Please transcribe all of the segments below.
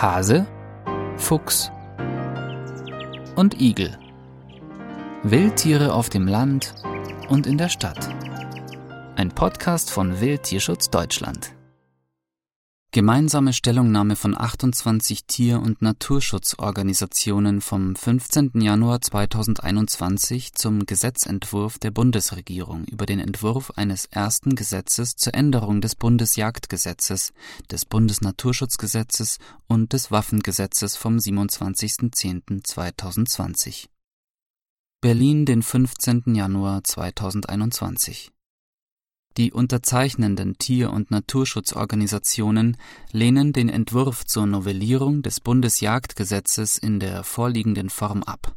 Hase, Fuchs und Igel. Wildtiere auf dem Land und in der Stadt. Ein Podcast von Wildtierschutz Deutschland. Gemeinsame Stellungnahme von 28 Tier- und Naturschutzorganisationen vom 15. Januar 2021 zum Gesetzentwurf der Bundesregierung über den Entwurf eines ersten Gesetzes zur Änderung des Bundesjagdgesetzes, des Bundesnaturschutzgesetzes und des Waffengesetzes vom 27.10.2020. Berlin, den 15. Januar 2021 die unterzeichnenden Tier- und Naturschutzorganisationen lehnen den Entwurf zur Novellierung des Bundesjagdgesetzes in der vorliegenden Form ab.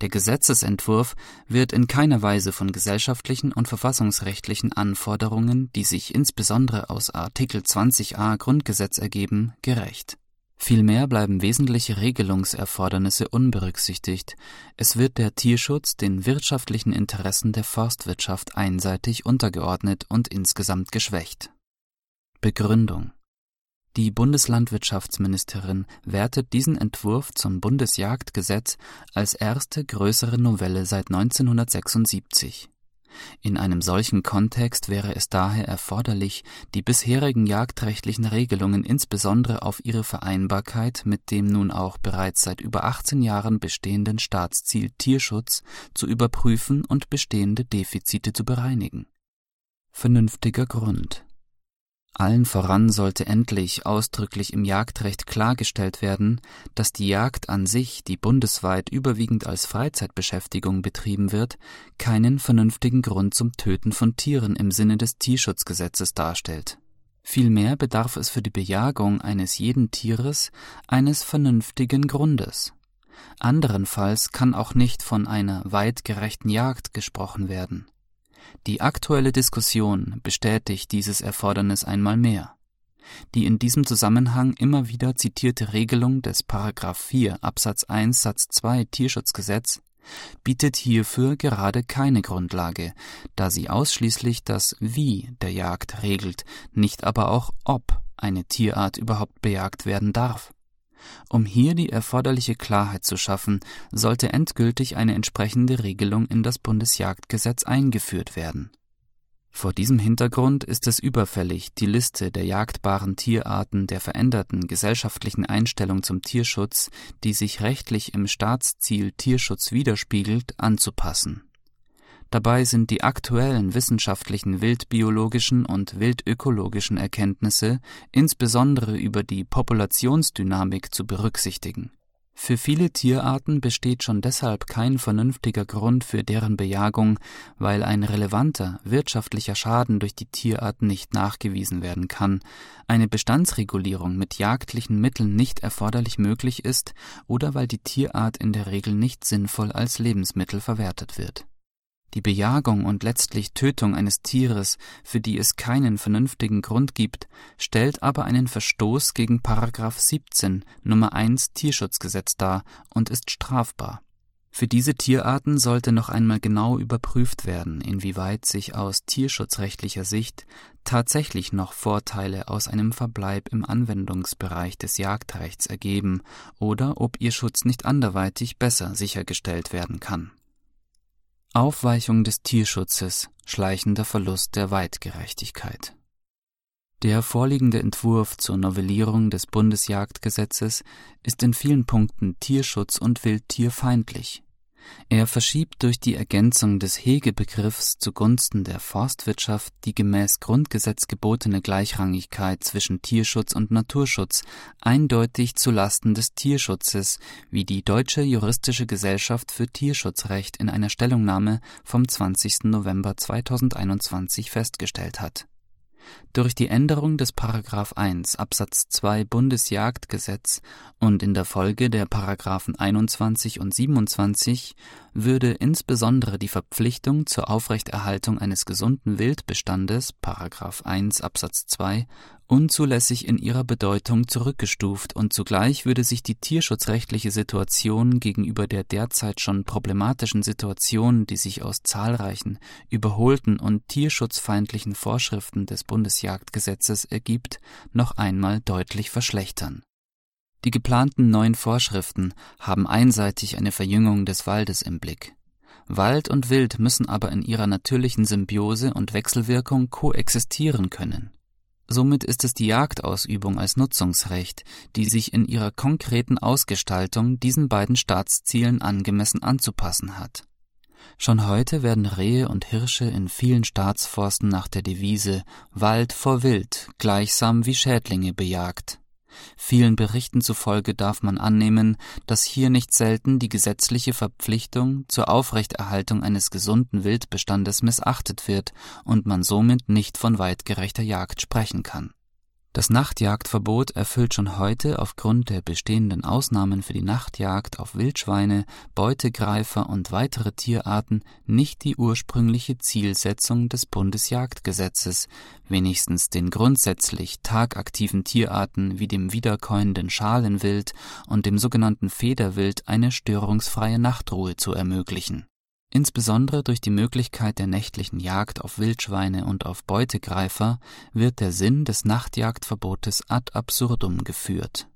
Der Gesetzesentwurf wird in keiner Weise von gesellschaftlichen und verfassungsrechtlichen Anforderungen, die sich insbesondere aus Artikel 20a Grundgesetz ergeben, gerecht Vielmehr bleiben wesentliche Regelungserfordernisse unberücksichtigt, es wird der Tierschutz den wirtschaftlichen Interessen der Forstwirtschaft einseitig untergeordnet und insgesamt geschwächt. Begründung. Die Bundeslandwirtschaftsministerin wertet diesen Entwurf zum Bundesjagdgesetz als erste größere Novelle seit 1976 in einem solchen Kontext wäre es daher erforderlich, die bisherigen jagdrechtlichen Regelungen insbesondere auf ihre Vereinbarkeit mit dem nun auch bereits seit über 18 Jahren bestehenden Staatsziel Tierschutz zu überprüfen und bestehende Defizite zu bereinigen. Vernünftiger Grund allen voran sollte endlich ausdrücklich im Jagdrecht klargestellt werden, dass die Jagd an sich, die bundesweit überwiegend als Freizeitbeschäftigung betrieben wird, keinen vernünftigen Grund zum Töten von Tieren im Sinne des Tierschutzgesetzes darstellt. Vielmehr bedarf es für die Bejagung eines jeden Tieres eines vernünftigen Grundes. Anderenfalls kann auch nicht von einer weitgerechten Jagd gesprochen werden. Die aktuelle Diskussion bestätigt dieses Erfordernis einmal mehr. Die in diesem Zusammenhang immer wieder zitierte Regelung des Paragraph 4 Absatz 1 Satz 2 Tierschutzgesetz bietet hierfür gerade keine Grundlage, da sie ausschließlich das Wie der Jagd regelt, nicht aber auch ob eine Tierart überhaupt bejagt werden darf. Um hier die erforderliche Klarheit zu schaffen, sollte endgültig eine entsprechende Regelung in das Bundesjagdgesetz eingeführt werden. Vor diesem Hintergrund ist es überfällig, die Liste der jagdbaren Tierarten der veränderten gesellschaftlichen Einstellung zum Tierschutz, die sich rechtlich im Staatsziel Tierschutz widerspiegelt, anzupassen Dabei sind die aktuellen wissenschaftlichen wildbiologischen und wildökologischen Erkenntnisse insbesondere über die Populationsdynamik zu berücksichtigen. Für viele Tierarten besteht schon deshalb kein vernünftiger Grund für deren Bejagung, weil ein relevanter wirtschaftlicher Schaden durch die Tierart nicht nachgewiesen werden kann, eine Bestandsregulierung mit jagdlichen Mitteln nicht erforderlich möglich ist oder weil die Tierart in der Regel nicht sinnvoll als Lebensmittel verwertet wird die Bejagung und letztlich Tötung eines Tieres, für die es keinen vernünftigen Grund gibt, stellt aber einen Verstoß gegen Paragraph 17 Nummer 1 Tierschutzgesetz dar und ist strafbar. Für diese Tierarten sollte noch einmal genau überprüft werden, inwieweit sich aus tierschutzrechtlicher Sicht tatsächlich noch Vorteile aus einem Verbleib im Anwendungsbereich des Jagdrechts ergeben oder ob ihr Schutz nicht anderweitig besser sichergestellt werden kann Aufweichung des Tierschutzes, schleichender Verlust der Weitgerechtigkeit. Der vorliegende Entwurf zur Novellierung des Bundesjagdgesetzes ist in vielen Punkten tierschutz- und wildtierfeindlich er verschiebt durch die Ergänzung des Hegebegriffs zugunsten der Forstwirtschaft die gemäß Grundgesetz gebotene Gleichrangigkeit zwischen Tierschutz und Naturschutz eindeutig zu Lasten des Tierschutzes, wie die Deutsche Juristische Gesellschaft für Tierschutzrecht in einer Stellungnahme vom 20. November 2021 festgestellt hat durch die Änderung des § 1 Absatz 2 Bundesjagdgesetz und in der Folge der § 21 und 27 würde insbesondere die Verpflichtung zur Aufrechterhaltung eines gesunden Wildbestandes § 1 Absatz 2 unzulässig in ihrer Bedeutung zurückgestuft und zugleich würde sich die tierschutzrechtliche Situation gegenüber der derzeit schon problematischen Situation, die sich aus zahlreichen überholten und tierschutzfeindlichen Vorschriften des Bundesjagdgesetzes ergibt, noch einmal deutlich verschlechtern Die geplanten neuen Vorschriften haben einseitig eine Verjüngung des Waldes im Blick. Wald und Wild müssen aber in ihrer natürlichen Symbiose und Wechselwirkung koexistieren können. Somit ist es die Jagdausübung als Nutzungsrecht, die sich in ihrer konkreten Ausgestaltung diesen beiden Staatszielen angemessen anzupassen hat. Schon heute werden Rehe und Hirsche in vielen Staatsforsten nach der Devise Wald vor Wild gleichsam wie Schädlinge bejagt. Vielen Berichten zufolge darf man annehmen, dass hier nicht selten die gesetzliche Verpflichtung zur Aufrechterhaltung eines gesunden Wildbestandes missachtet wird und man somit nicht von weitgerechter Jagd sprechen kann das Nachtjagdverbot erfüllt schon heute aufgrund der bestehenden Ausnahmen für die Nachtjagd auf Wildschweine, Beutegreifer und weitere Tierarten nicht die ursprüngliche Zielsetzung des Bundesjagdgesetzes, wenigstens den grundsätzlich tagaktiven Tierarten wie dem wiederkäuenden Schalenwild und dem sogenannten Federwild eine störungsfreie Nachtruhe zu ermöglichen Insbesondere durch die Möglichkeit der nächtlichen Jagd auf Wildschweine und auf Beutegreifer wird der Sinn des Nachtjagdverbotes ad absurdum geführt.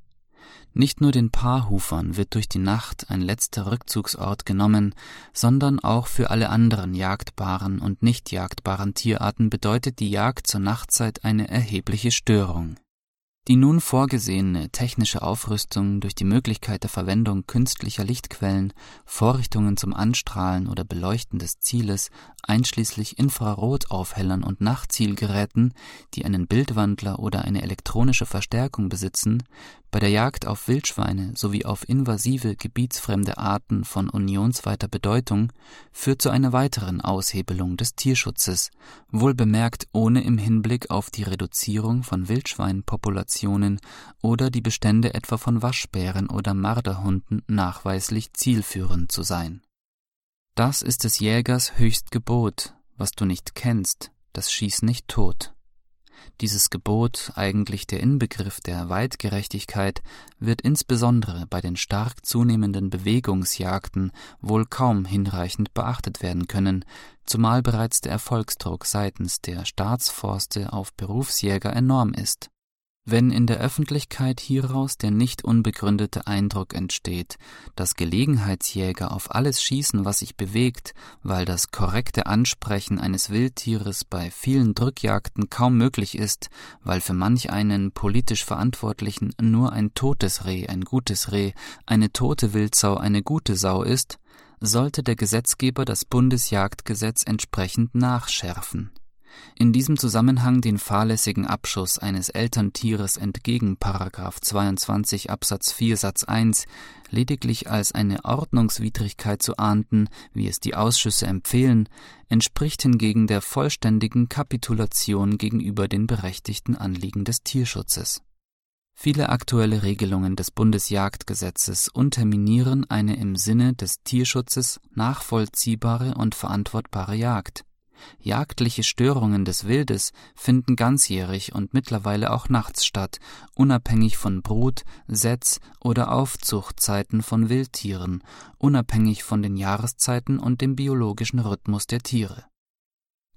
Nicht nur den Paarhufern wird durch die Nacht ein letzter Rückzugsort genommen, sondern auch für alle anderen jagdbaren und nicht jagdbaren Tierarten bedeutet die Jagd zur Nachtzeit eine erhebliche Störung die nun vorgesehene technische Aufrüstung durch die Möglichkeit der Verwendung künstlicher Lichtquellen, Vorrichtungen zum Anstrahlen oder Beleuchten des Zieles, einschließlich Infrarotaufhellern und Nachtzielgeräten, die einen Bildwandler oder eine elektronische Verstärkung besitzen, bei der Jagd auf Wildschweine sowie auf invasive, gebietsfremde Arten von unionsweiter Bedeutung führt zu einer weiteren Aushebelung des Tierschutzes, wohlbemerkt ohne im Hinblick auf die Reduzierung von Wildschweinpopulationen oder die Bestände etwa von Waschbären oder Marderhunden nachweislich zielführend zu sein. Das ist des Jägers höchst Gebot, was du nicht kennst, das schieß nicht tot. Dieses Gebot, eigentlich der Inbegriff der Weitgerechtigkeit, wird insbesondere bei den stark zunehmenden Bewegungsjagden wohl kaum hinreichend beachtet werden können, zumal bereits der Erfolgsdruck seitens der Staatsforste auf Berufsjäger enorm ist wenn in der Öffentlichkeit hieraus der nicht unbegründete Eindruck entsteht, dass Gelegenheitsjäger auf alles schießen, was sich bewegt, weil das korrekte Ansprechen eines Wildtieres bei vielen Drückjagden kaum möglich ist, weil für manch einen politisch Verantwortlichen nur ein totes Reh ein gutes Reh, eine tote Wildsau eine gute Sau ist, sollte der Gesetzgeber das Bundesjagdgesetz entsprechend nachschärfen in diesem Zusammenhang den fahrlässigen Abschuss eines Elterntieres entgegen § 22 Absatz 4 Satz 1 lediglich als eine Ordnungswidrigkeit zu ahnden, wie es die Ausschüsse empfehlen, entspricht hingegen der vollständigen Kapitulation gegenüber den berechtigten Anliegen des Tierschutzes. Viele aktuelle Regelungen des Bundesjagdgesetzes unterminieren eine im Sinne des Tierschutzes nachvollziehbare und verantwortbare Jagd Jagdliche Störungen des Wildes finden ganzjährig und mittlerweile auch nachts statt, unabhängig von Brut Setz oder Aufzuchtzeiten von Wildtieren, unabhängig von den Jahreszeiten und dem biologischen Rhythmus der Tiere.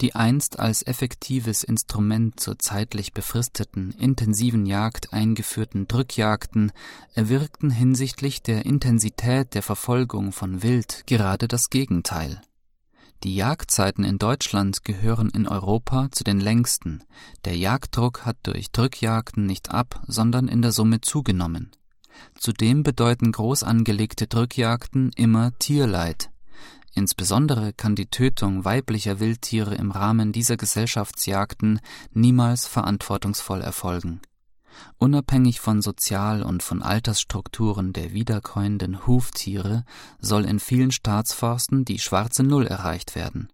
Die einst als effektives Instrument zur zeitlich befristeten, intensiven Jagd eingeführten Drückjagden erwirkten hinsichtlich der Intensität der Verfolgung von Wild gerade das Gegenteil die Jagdzeiten in Deutschland gehören in Europa zu den längsten, der Jagddruck hat durch Drückjagden nicht ab, sondern in der Summe zugenommen. Zudem bedeuten groß angelegte Drückjagden immer Tierleid. Insbesondere kann die Tötung weiblicher Wildtiere im Rahmen dieser Gesellschaftsjagden niemals verantwortungsvoll erfolgen Unabhängig von Sozial- und von Altersstrukturen der wiederkäuenden Huftiere soll in vielen Staatsforsten die schwarze Null erreicht werden.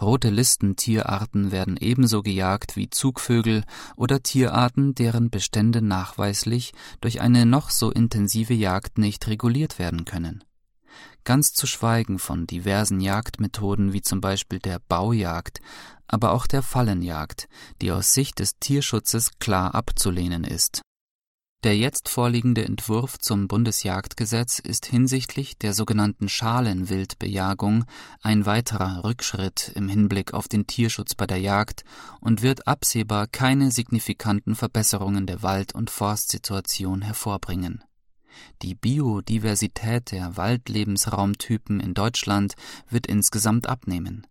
Rote Listen Tierarten werden ebenso gejagt wie Zugvögel oder Tierarten, deren Bestände nachweislich durch eine noch so intensive Jagd nicht reguliert werden können ganz zu schweigen von diversen Jagdmethoden wie zum Beispiel der Baujagd, aber auch der Fallenjagd, die aus Sicht des Tierschutzes klar abzulehnen ist. Der jetzt vorliegende Entwurf zum Bundesjagdgesetz ist hinsichtlich der sogenannten Schalenwildbejagung ein weiterer Rückschritt im Hinblick auf den Tierschutz bei der Jagd und wird absehbar keine signifikanten Verbesserungen der Wald- und Forstsituation hervorbringen Die Biodiversität der Waldlebensraumtypen in Deutschland wird insgesamt abnehmen.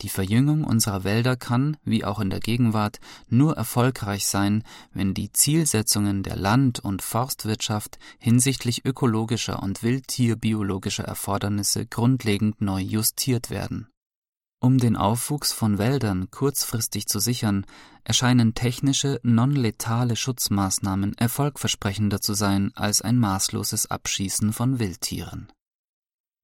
Die Verjüngung unserer Wälder kann, wie auch in der Gegenwart, nur erfolgreich sein, wenn die Zielsetzungen der Land- und Forstwirtschaft hinsichtlich ökologischer und wildtierbiologischer Erfordernisse grundlegend neu justiert werden. Um den Aufwuchs von Wäldern kurzfristig zu sichern, erscheinen technische, non-letale Schutzmaßnahmen erfolgversprechender zu sein als ein maßloses Abschießen von Wildtieren.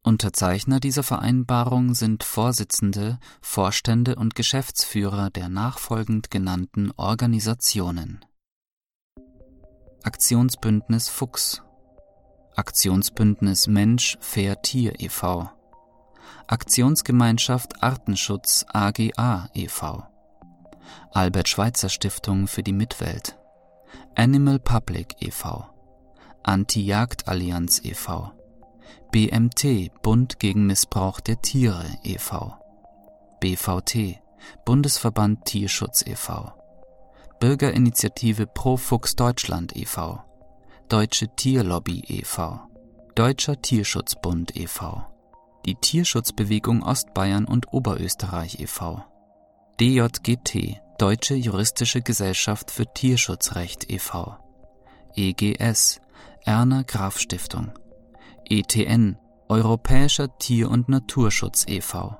Unterzeichner dieser Vereinbarung sind Vorsitzende, Vorstände und Geschäftsführer der nachfolgend genannten Organisationen. Aktionsbündnis Fuchs Aktionsbündnis Mensch Fair Tier e.V. Aktionsgemeinschaft Artenschutz AGA e.V. Albert Schweitzer Stiftung für die Mitwelt Animal Public e.V. Anti-Jagd-Allianz e.V. BMT Bund gegen Missbrauch der Tiere e.V. BVT Bundesverband Tierschutz e.V. Bürgerinitiative Pro Fuchs Deutschland e.V. Deutsche Tierlobby e.V. Deutscher Tierschutzbund e.V. Die Tierschutzbewegung Ostbayern und Oberösterreich e.V. DJGT Deutsche Juristische Gesellschaft für Tierschutzrecht e.V. EGS Erna Graf Stiftung ETN Europäischer Tier- und Naturschutz e.V.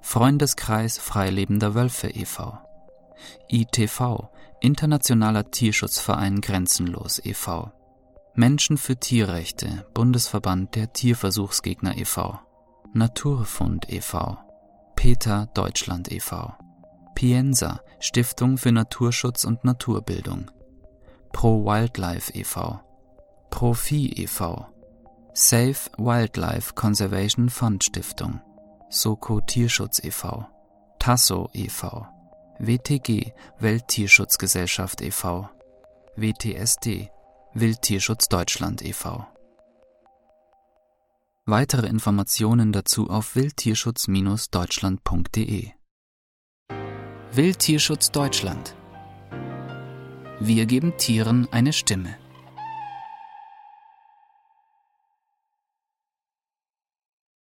Freundeskreis Freilebender Wölfe e.V. ITV Internationaler Tierschutzverein Grenzenlos e.V. Menschen für Tierrechte Bundesverband der Tierversuchsgegner e.V. Naturfund e.V. PETA Deutschland e.V. Piensa Stiftung für Naturschutz und Naturbildung Pro Wildlife e.V. Profi e.V. Safe Wildlife Conservation Fund Stiftung, Soko Tierschutz e.V., Tasso e.V., WTG Welttierschutzgesellschaft e.V., WTSD Wildtierschutz Deutschland e.V. Weitere Informationen dazu auf wildtierschutz-deutschland.de Wildtierschutz Deutschland Wir geben Tieren eine Stimme.